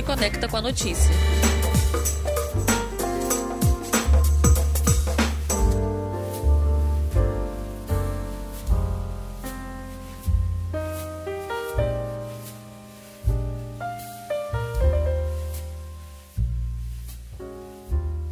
te conecta com a notícia.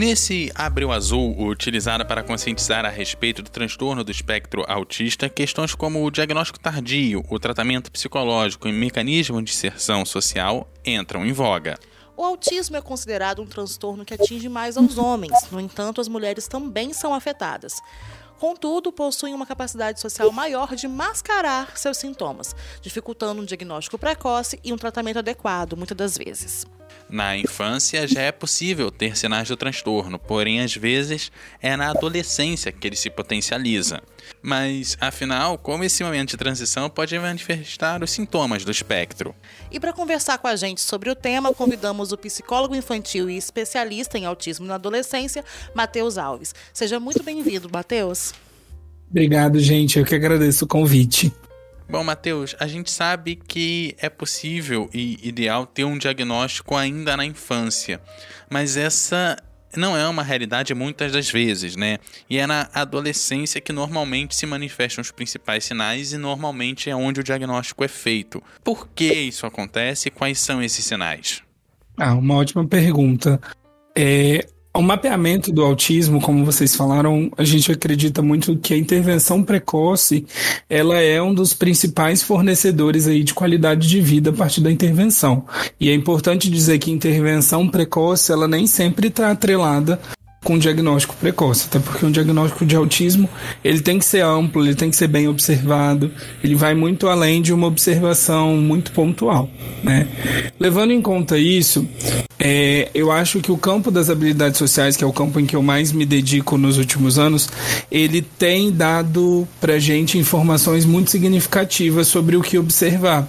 Nesse Abril Azul, utilizado para conscientizar a respeito do transtorno do espectro autista, questões como o diagnóstico tardio, o tratamento psicológico e mecanismo de inserção social entram em voga. O autismo é considerado um transtorno que atinge mais aos homens, no entanto, as mulheres também são afetadas. Contudo, possuem uma capacidade social maior de mascarar seus sintomas, dificultando um diagnóstico precoce e um tratamento adequado, muitas das vezes. Na infância já é possível ter sinais do transtorno, porém às vezes é na adolescência que ele se potencializa. Mas, afinal, como esse momento de transição pode manifestar os sintomas do espectro? E para conversar com a gente sobre o tema, convidamos o psicólogo infantil e especialista em autismo na adolescência, Matheus Alves. Seja muito bem-vindo, Matheus. Obrigado, gente. Eu que agradeço o convite. Bom, Matheus, a gente sabe que é possível e ideal ter um diagnóstico ainda na infância, mas essa não é uma realidade muitas das vezes, né? E é na adolescência que normalmente se manifestam os principais sinais e normalmente é onde o diagnóstico é feito. Por que isso acontece e quais são esses sinais? Ah, uma ótima pergunta. É, o mapeamento do autismo, como vocês falaram, a gente acredita muito que a intervenção precoce, ela é um dos principais fornecedores aí de qualidade de vida a partir da intervenção. E é importante dizer que intervenção precoce, ela nem sempre está atrelada com diagnóstico precoce, até porque um diagnóstico de autismo ele tem que ser amplo, ele tem que ser bem observado, ele vai muito além de uma observação muito pontual, né? Levando em conta isso, é, eu acho que o campo das habilidades sociais, que é o campo em que eu mais me dedico nos últimos anos, ele tem dado para gente informações muito significativas sobre o que observar.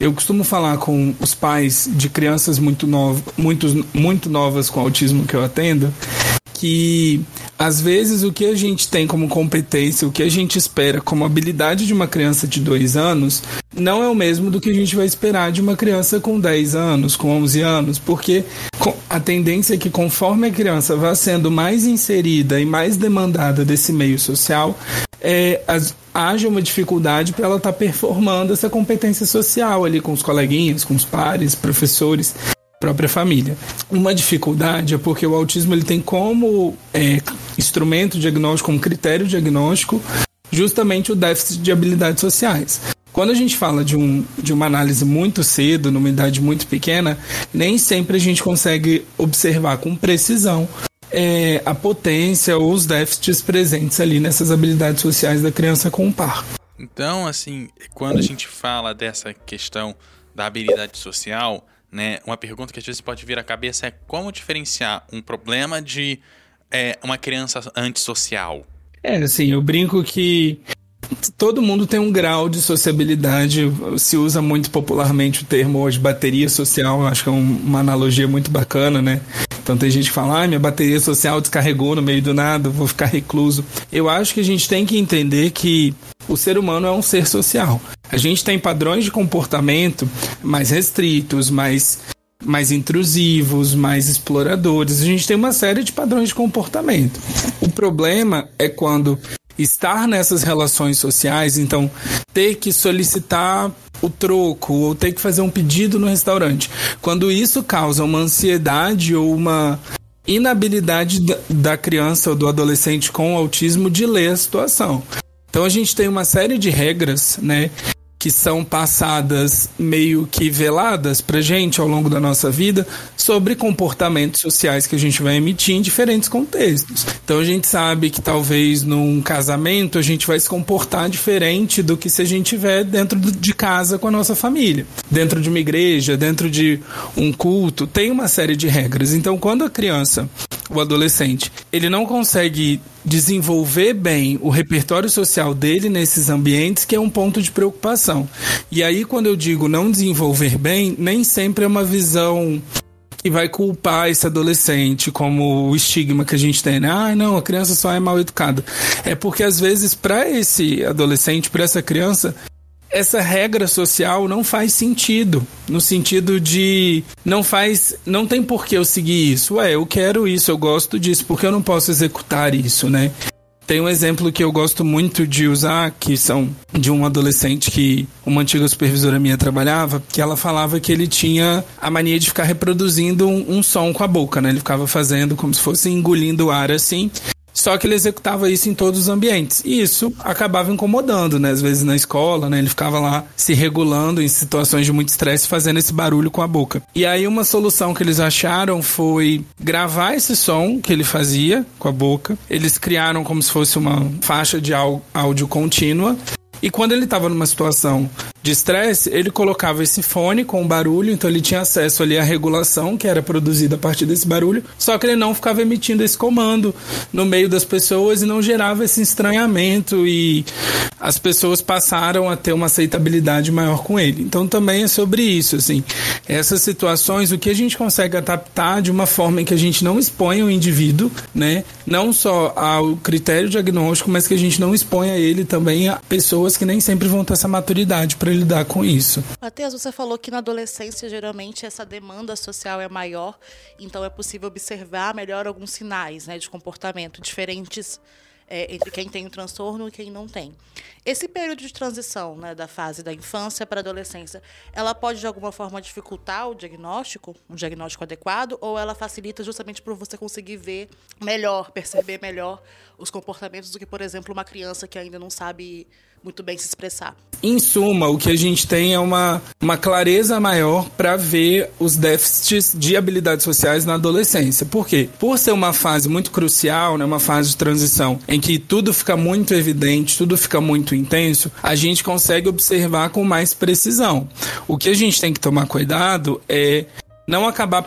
Eu costumo falar com os pais de crianças muito, novas, muito, muito novas com autismo que eu atendo, que às vezes o que a gente tem como competência, o que a gente espera como habilidade de uma criança de 2 anos, não é o mesmo do que a gente vai esperar de uma criança com 10 anos, com 11 anos, porque a tendência é que conforme a criança vá sendo mais inserida e mais demandada desse meio social, é, as, haja uma dificuldade para ela estar tá performando essa competência social ali com os coleguinhas, com os pares, professores própria família. Uma dificuldade é porque o autismo ele tem como é, instrumento diagnóstico, como critério diagnóstico, justamente o déficit de habilidades sociais. Quando a gente fala de, um, de uma análise muito cedo, numa idade muito pequena, nem sempre a gente consegue observar com precisão é, a potência ou os déficits presentes ali nessas habilidades sociais da criança com o par. Então, assim, quando a gente fala dessa questão da habilidade social, né? Uma pergunta que às vezes pode vir à cabeça é como diferenciar um problema de é, uma criança antissocial? É, assim, eu brinco que todo mundo tem um grau de sociabilidade. Se usa muito popularmente o termo hoje bateria social, acho que é uma analogia muito bacana, né? Então tem gente que fala, ah, minha bateria social descarregou no meio do nada, vou ficar recluso. Eu acho que a gente tem que entender que o ser humano é um ser social. A gente tem padrões de comportamento mais restritos, mais mais intrusivos, mais exploradores. A gente tem uma série de padrões de comportamento. O problema é quando estar nessas relações sociais, então ter que solicitar o troco ou ter que fazer um pedido no restaurante. Quando isso causa uma ansiedade ou uma inabilidade da criança ou do adolescente com autismo de ler a situação. Então a gente tem uma série de regras, né, que são passadas meio que veladas pra gente ao longo da nossa vida sobre comportamentos sociais que a gente vai emitir em diferentes contextos. Então a gente sabe que talvez num casamento a gente vai se comportar diferente do que se a gente estiver dentro de casa com a nossa família. Dentro de uma igreja, dentro de um culto, tem uma série de regras. Então quando a criança o adolescente, ele não consegue desenvolver bem o repertório social dele nesses ambientes, que é um ponto de preocupação. E aí, quando eu digo não desenvolver bem, nem sempre é uma visão que vai culpar esse adolescente, como o estigma que a gente tem, né? Ah, não, a criança só é mal educada. É porque às vezes para esse adolescente, para essa criança, essa regra social não faz sentido. No sentido de não faz. Não tem por que eu seguir isso. Ué, eu quero isso, eu gosto disso, porque eu não posso executar isso, né? Tem um exemplo que eu gosto muito de usar, que são de um adolescente que uma antiga supervisora minha trabalhava, que ela falava que ele tinha a mania de ficar reproduzindo um, um som com a boca, né? Ele ficava fazendo como se fosse engolindo o ar assim. Só que ele executava isso em todos os ambientes. E isso acabava incomodando, né? Às vezes na escola, né? Ele ficava lá se regulando em situações de muito estresse, fazendo esse barulho com a boca. E aí uma solução que eles acharam foi gravar esse som que ele fazia com a boca. Eles criaram como se fosse uma faixa de áudio contínua e quando ele estava numa situação de estresse, ele colocava esse fone com barulho, então ele tinha acesso ali à regulação que era produzida a partir desse barulho, só que ele não ficava emitindo esse comando no meio das pessoas e não gerava esse estranhamento e as pessoas passaram a ter uma aceitabilidade maior com ele. Então também é sobre isso, assim. Essas situações, o que a gente consegue adaptar de uma forma em que a gente não expõe o indivíduo, né? Não só ao critério diagnóstico, mas que a gente não exponha ele também a pessoas que nem sempre vão ter essa maturidade para lidar com isso. Matheus, você falou que na adolescência geralmente essa demanda social é maior, então é possível observar melhor alguns sinais né, de comportamento diferentes é, entre quem tem o transtorno e quem não tem. Esse período de transição né, da fase da infância para a adolescência, ela pode de alguma forma dificultar o diagnóstico, um diagnóstico adequado, ou ela facilita justamente por você conseguir ver melhor, perceber melhor os comportamentos do que, por exemplo, uma criança que ainda não sabe muito bem se expressar. Em suma, o que a gente tem é uma, uma clareza maior para ver os déficits de habilidades sociais na adolescência. Por quê? Por ser uma fase muito crucial, né, uma fase de transição em que tudo fica muito evidente, tudo fica muito intenso, a gente consegue observar com mais precisão. O que a gente tem que tomar cuidado é não acabar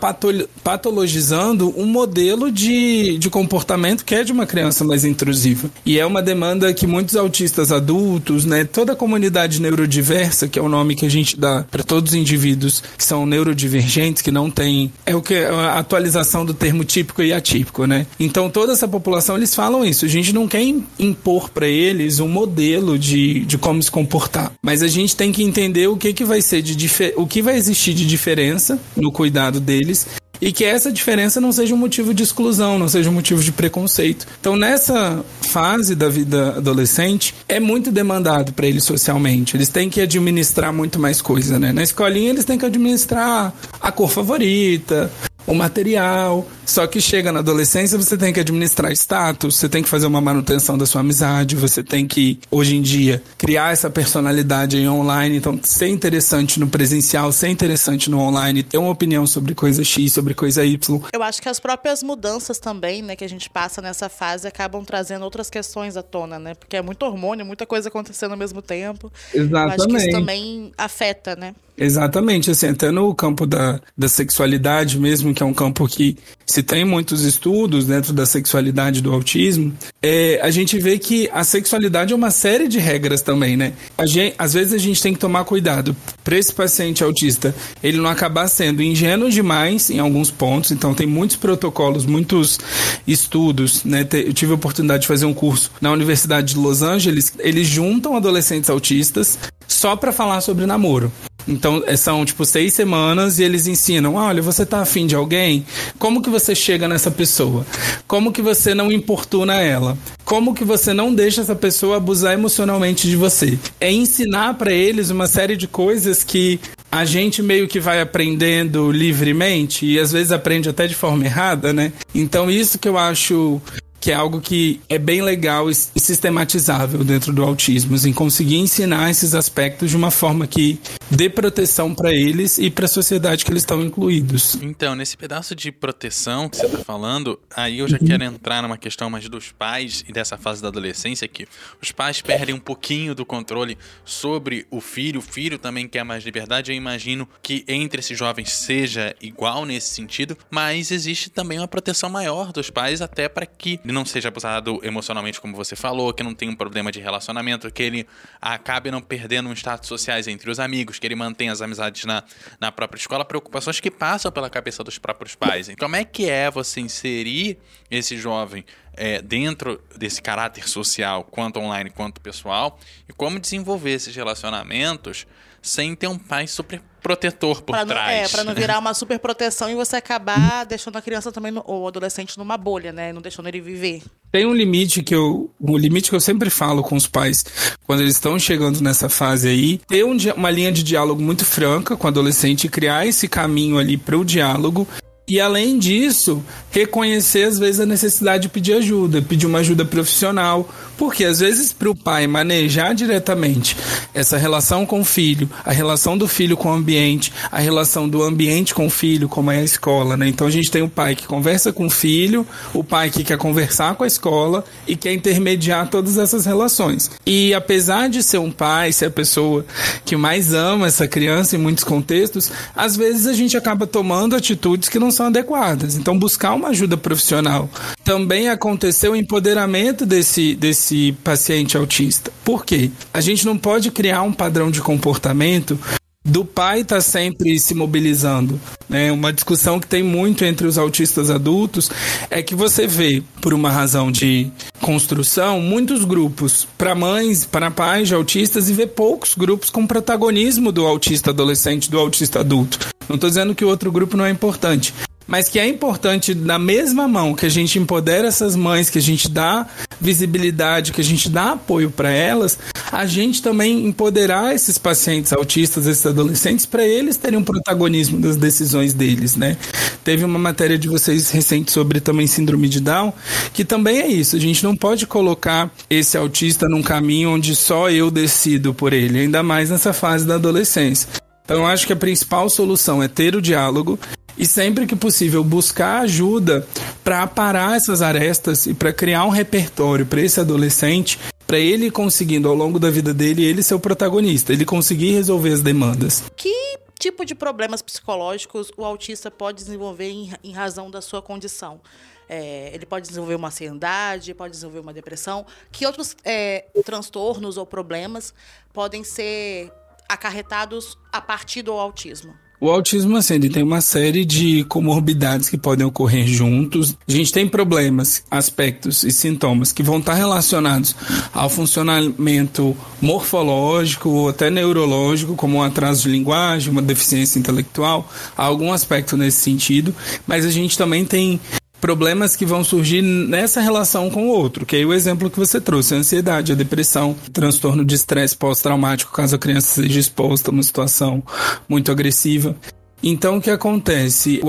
patologizando um modelo de, de comportamento que é de uma criança mais intrusiva. E é uma demanda que muitos autistas adultos, né, toda a comunidade neurodiversa, que é o nome que a gente dá para todos os indivíduos que são neurodivergentes, que não tem. É o que é a atualização do termo típico e atípico, né? Então toda essa população eles falam isso. A gente não quer impor para eles um modelo de, de como se comportar, mas a gente tem que entender o que, que vai ser de o que vai existir de diferença no cuidado cuidado deles e que essa diferença não seja um motivo de exclusão, não seja um motivo de preconceito. Então, nessa fase da vida adolescente, é muito demandado para eles socialmente. Eles têm que administrar muito mais coisa, né? Na escolinha, eles têm que administrar a cor favorita, o material. Só que chega na adolescência, você tem que administrar status, você tem que fazer uma manutenção da sua amizade, você tem que, hoje em dia, criar essa personalidade online. Então, ser interessante no presencial, ser interessante no online, ter uma opinião sobre coisa X, sobre coisa Y. Eu acho que as próprias mudanças também, né, que a gente passa nessa fase, acabam trazendo outras questões à tona, né? Porque é muito hormônio, muita coisa acontecendo ao mesmo tempo. Exatamente. Eu acho que isso também afeta, né? Exatamente, assim, até no campo da, da sexualidade mesmo, que é um campo que se tem muitos estudos dentro da sexualidade do autismo, é, a gente vê que a sexualidade é uma série de regras também, né? A gente, às vezes a gente tem que tomar cuidado para esse paciente autista, ele não acabar sendo ingênuo demais em alguns pontos, então tem muitos protocolos, muitos estudos, né? Eu tive a oportunidade de fazer um curso na Universidade de Los Angeles, eles juntam adolescentes autistas só para falar sobre namoro. Então, é, são tipo seis semanas e eles ensinam: olha, você tá afim de alguém? Como que você chega nessa pessoa? Como que você não importuna ela? Como que você não deixa essa pessoa abusar emocionalmente de você? É ensinar para eles uma série de coisas que a gente meio que vai aprendendo livremente e às vezes aprende até de forma errada, né? Então, isso que eu acho que é algo que é bem legal e sistematizável dentro do autismo, em conseguir ensinar esses aspectos de uma forma que dê proteção para eles e para a sociedade que eles estão incluídos. Então, nesse pedaço de proteção que você está falando, aí eu já quero entrar numa questão mais dos pais e dessa fase da adolescência que os pais perdem um pouquinho do controle sobre o filho, o filho também quer mais liberdade. Eu imagino que entre esses jovens seja igual nesse sentido, mas existe também uma proteção maior dos pais até para que não seja abusado emocionalmente, como você falou, que não tenha um problema de relacionamento, que ele acabe não perdendo um status sociais entre os amigos, que ele mantenha as amizades na, na própria escola, preocupações que passam pela cabeça dos próprios pais. Então, como é que é você inserir esse jovem é, dentro desse caráter social, quanto online quanto pessoal, e como desenvolver esses relacionamentos sem ter um pai super protetor por pra trás. Não, é, para não virar uma super proteção e você acabar deixando a criança também, no, ou o adolescente, numa bolha, né? Não deixando ele viver. Tem um limite que eu. Um limite que eu sempre falo com os pais quando eles estão chegando nessa fase aí. Ter um, uma linha de diálogo muito franca com o adolescente, criar esse caminho ali para o diálogo e além disso, reconhecer às vezes a necessidade de pedir ajuda, pedir uma ajuda profissional, porque às vezes para o pai manejar diretamente essa relação com o filho, a relação do filho com o ambiente, a relação do ambiente com o filho, como é a escola, né? Então a gente tem o pai que conversa com o filho, o pai que quer conversar com a escola e quer intermediar todas essas relações. E apesar de ser um pai, ser a pessoa que mais ama essa criança em muitos contextos, às vezes a gente acaba tomando atitudes que não são adequadas. Então, buscar uma ajuda profissional. Também aconteceu o empoderamento desse, desse paciente autista. Por quê? A gente não pode criar um padrão de comportamento do pai estar tá sempre se mobilizando. Né? Uma discussão que tem muito entre os autistas adultos é que você vê, por uma razão de construção, muitos grupos para mães, para pais de autistas e vê poucos grupos com protagonismo do autista adolescente, do autista adulto. Não estou dizendo que o outro grupo não é importante, mas que é importante na mesma mão que a gente empodera essas mães, que a gente dá visibilidade, que a gente dá apoio para elas, a gente também empoderar esses pacientes autistas, esses adolescentes, para eles terem um protagonismo das decisões deles, né? Teve uma matéria de vocês recente sobre também síndrome de Down, que também é isso. A gente não pode colocar esse autista num caminho onde só eu decido por ele, ainda mais nessa fase da adolescência. Então, eu acho que a principal solução é ter o diálogo e sempre que possível buscar ajuda para parar essas arestas e para criar um repertório para esse adolescente, para ele conseguindo ao longo da vida dele ele ser o protagonista, ele conseguir resolver as demandas. Que tipo de problemas psicológicos o autista pode desenvolver em, em razão da sua condição? É, ele pode desenvolver uma ansiedade, pode desenvolver uma depressão. Que outros é, transtornos ou problemas podem ser acarretados a partir do autismo? O autismo, assim, ele tem uma série de comorbidades que podem ocorrer juntos. A gente tem problemas, aspectos e sintomas que vão estar relacionados ao funcionamento morfológico ou até neurológico, como um atraso de linguagem, uma deficiência intelectual, algum aspecto nesse sentido. Mas a gente também tem problemas que vão surgir nessa relação com o outro, que é o exemplo que você trouxe, a ansiedade, a depressão, transtorno de estresse pós-traumático, caso a criança seja exposta a uma situação muito agressiva. Então, o que acontece?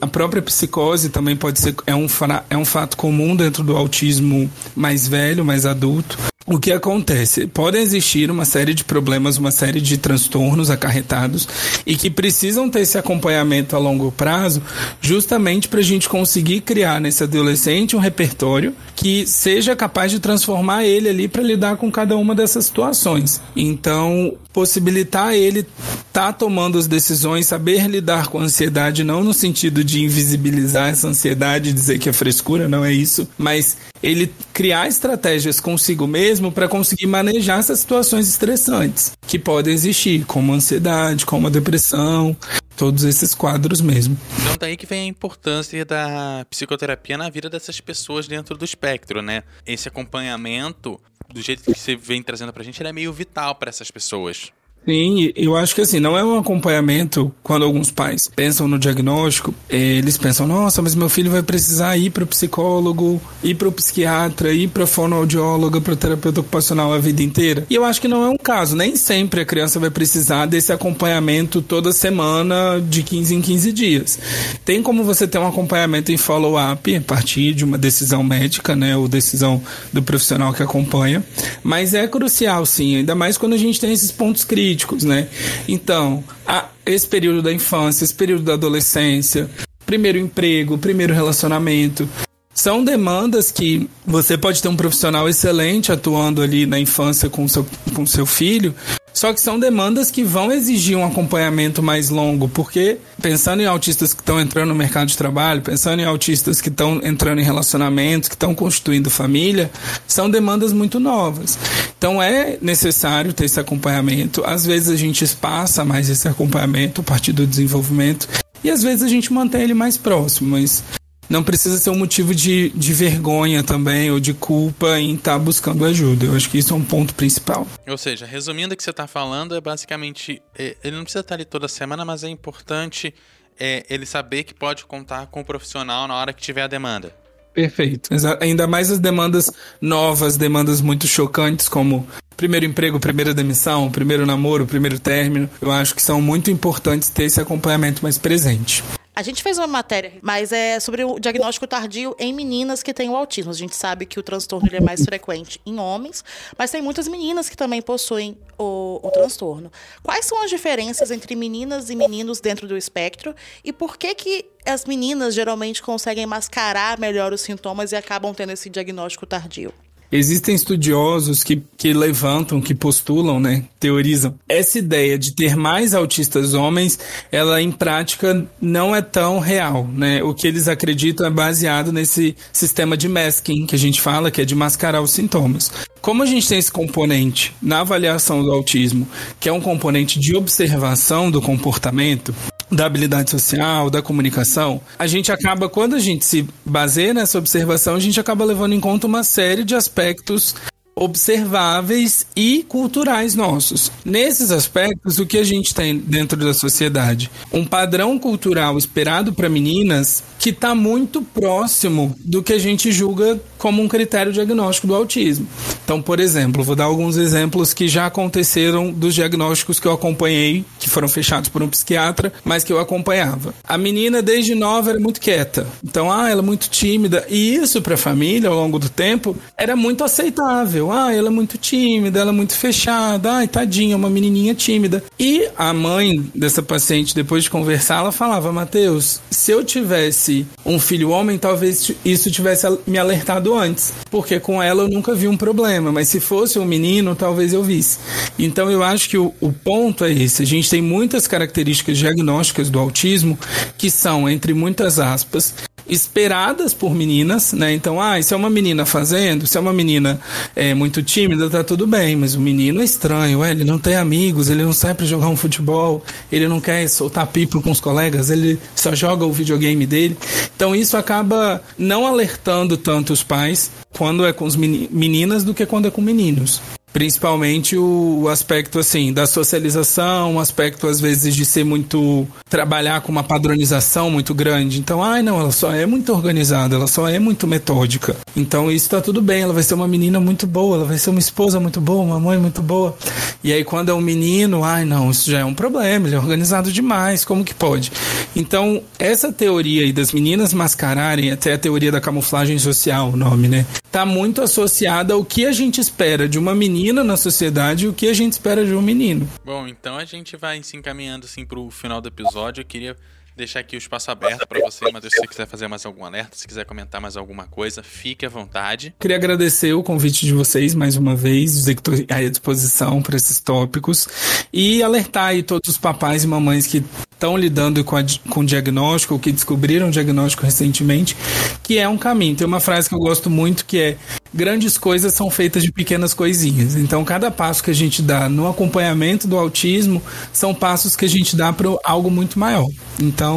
A, própria psicose também pode ser é um, é um fato comum dentro do autismo mais velho, mais adulto o que acontece? Podem existir uma série de problemas, uma série de transtornos acarretados e que precisam ter esse acompanhamento a longo prazo, justamente para a gente conseguir criar nesse adolescente um repertório que seja capaz de transformar ele ali para lidar com cada uma dessas situações. Então, possibilitar ele estar tá tomando as decisões, saber lidar com a ansiedade, não no sentido de invisibilizar essa ansiedade, dizer que é frescura, não é isso, mas ele criar estratégias consigo mesmo para conseguir manejar essas situações estressantes que podem existir, como a ansiedade, como a depressão, todos esses quadros mesmo. Então daí que vem a importância da psicoterapia na vida dessas pessoas dentro do espectro, né? Esse acompanhamento, do jeito que você vem trazendo pra gente, ele é meio vital para essas pessoas. Sim, eu acho que assim, não é um acompanhamento quando alguns pais pensam no diagnóstico, eles pensam, nossa, mas meu filho vai precisar ir para o psicólogo, ir para o psiquiatra, ir para fonoaudióloga, para terapeuta ocupacional a vida inteira. E eu acho que não é um caso, nem sempre a criança vai precisar desse acompanhamento toda semana, de 15 em 15 dias. Tem como você ter um acompanhamento em follow-up a partir de uma decisão médica, né, ou decisão do profissional que acompanha, mas é crucial sim, ainda mais quando a gente tem esses pontos críticos políticos, né? Então, a, esse período da infância, esse período da adolescência, primeiro emprego, primeiro relacionamento, são demandas que você pode ter um profissional excelente atuando ali na infância com seu, com seu filho, só que são demandas que vão exigir um acompanhamento mais longo, porque pensando em autistas que estão entrando no mercado de trabalho, pensando em autistas que estão entrando em relacionamentos, que estão constituindo família, são demandas muito novas. Então é necessário ter esse acompanhamento. Às vezes a gente espaça mais esse acompanhamento a partir do desenvolvimento e às vezes a gente mantém ele mais próximo, mas não precisa ser um motivo de, de vergonha também ou de culpa em estar tá buscando ajuda. Eu acho que isso é um ponto principal. Ou seja, resumindo o que você está falando, é basicamente é, ele não precisa estar ali toda semana, mas é importante é, ele saber que pode contar com o profissional na hora que tiver a demanda. Perfeito. Ainda mais as demandas novas, demandas muito chocantes, como primeiro emprego, primeira demissão, primeiro namoro, primeiro término. Eu acho que são muito importantes ter esse acompanhamento mais presente. A gente fez uma matéria, mas é sobre o diagnóstico tardio em meninas que têm o autismo. A gente sabe que o transtorno é mais frequente em homens, mas tem muitas meninas que também possuem o, o, transtorno. Quais são as diferenças entre meninas e meninos dentro do espectro e por que que as meninas geralmente conseguem mascarar melhor os sintomas e acabam tendo esse diagnóstico tardio? Existem estudiosos que, que levantam, que postulam, né, teorizam. Essa ideia de ter mais autistas homens, ela em prática não é tão real, né? O que eles acreditam é baseado nesse sistema de masking que a gente fala, que é de mascarar os sintomas. Como a gente tem esse componente na avaliação do autismo, que é um componente de observação do comportamento, da habilidade social, da comunicação, a gente acaba, quando a gente se baseia nessa observação, a gente acaba levando em conta uma série de aspectos observáveis e culturais nossos. Nesses aspectos, o que a gente tem dentro da sociedade? Um padrão cultural esperado para meninas que está muito próximo do que a gente julga como um critério diagnóstico do autismo. Então, por exemplo, vou dar alguns exemplos que já aconteceram dos diagnósticos que eu acompanhei, que foram fechados por um psiquiatra, mas que eu acompanhava. A menina, desde nova, era muito quieta. Então, ah, ela é muito tímida. E isso, para a família, ao longo do tempo, era muito aceitável. Ah, ela é muito tímida, ela é muito fechada. Ai, tadinha, uma menininha tímida. E a mãe dessa paciente, depois de conversar, ela falava: Mateus, se eu tivesse um filho homem, talvez isso tivesse me alertado antes. Porque com ela eu nunca vi um problema. Mas se fosse um menino, talvez eu visse. Então eu acho que o, o ponto é esse. A gente tem muitas características diagnósticas do autismo que são, entre muitas aspas, esperadas por meninas, né? Então, ah, se é uma menina fazendo, se é uma menina é, muito tímida, tá tudo bem, mas o menino é estranho, ué, ele não tem amigos, ele não sai para jogar um futebol, ele não quer soltar pipo com os colegas, ele só joga o videogame dele. Então, isso acaba não alertando tanto os pais quando é com as meninas do que quando é com meninos. Principalmente o, o, aspecto assim da socialização, o aspecto às vezes de ser muito trabalhar com uma padronização muito grande. Então, ai não, ela só é muito organizada, ela só é muito metódica. Então isso tá tudo bem, ela vai ser uma menina muito boa, ela vai ser uma esposa muito boa, uma mãe muito boa. E aí quando é um menino, ai não, isso já é um problema, ele é organizado demais, como que pode? Então, essa teoria aí das meninas mascararem, até a teoria da camuflagem social, o nome, né? Tá muito associada ao que a gente espera de uma menina menina na sociedade e o que a gente espera de um menino. Bom, então a gente vai se encaminhando assim pro final do episódio. Eu queria deixar aqui o espaço aberto para você, mas se você quiser fazer mais algum alerta, se quiser comentar mais alguma coisa, fique à vontade. Queria agradecer o convite de vocês mais uma vez, dizer que estou à disposição para esses tópicos e alertar aí todos os papais e mamães que estão lidando com, a, com diagnóstico, ou que descobriram diagnóstico recentemente, que é um caminho. Tem uma frase que eu gosto muito que é: grandes coisas são feitas de pequenas coisinhas. Então, cada passo que a gente dá no acompanhamento do autismo são passos que a gente dá para algo muito maior. Então,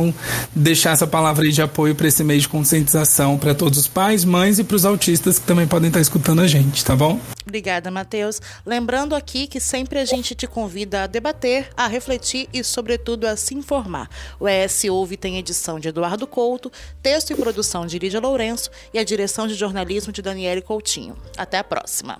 deixar essa palavra de apoio para esse mês de conscientização para todos os pais, mães e para os autistas que também podem estar escutando a gente, tá bom? Obrigada, Matheus. Lembrando aqui que sempre a gente te convida a debater, a refletir e, sobretudo, a se informar. O ES Ouve tem edição de Eduardo Couto, texto e produção de Lídia Lourenço e a direção de jornalismo de Daniele Coutinho. Até a próxima.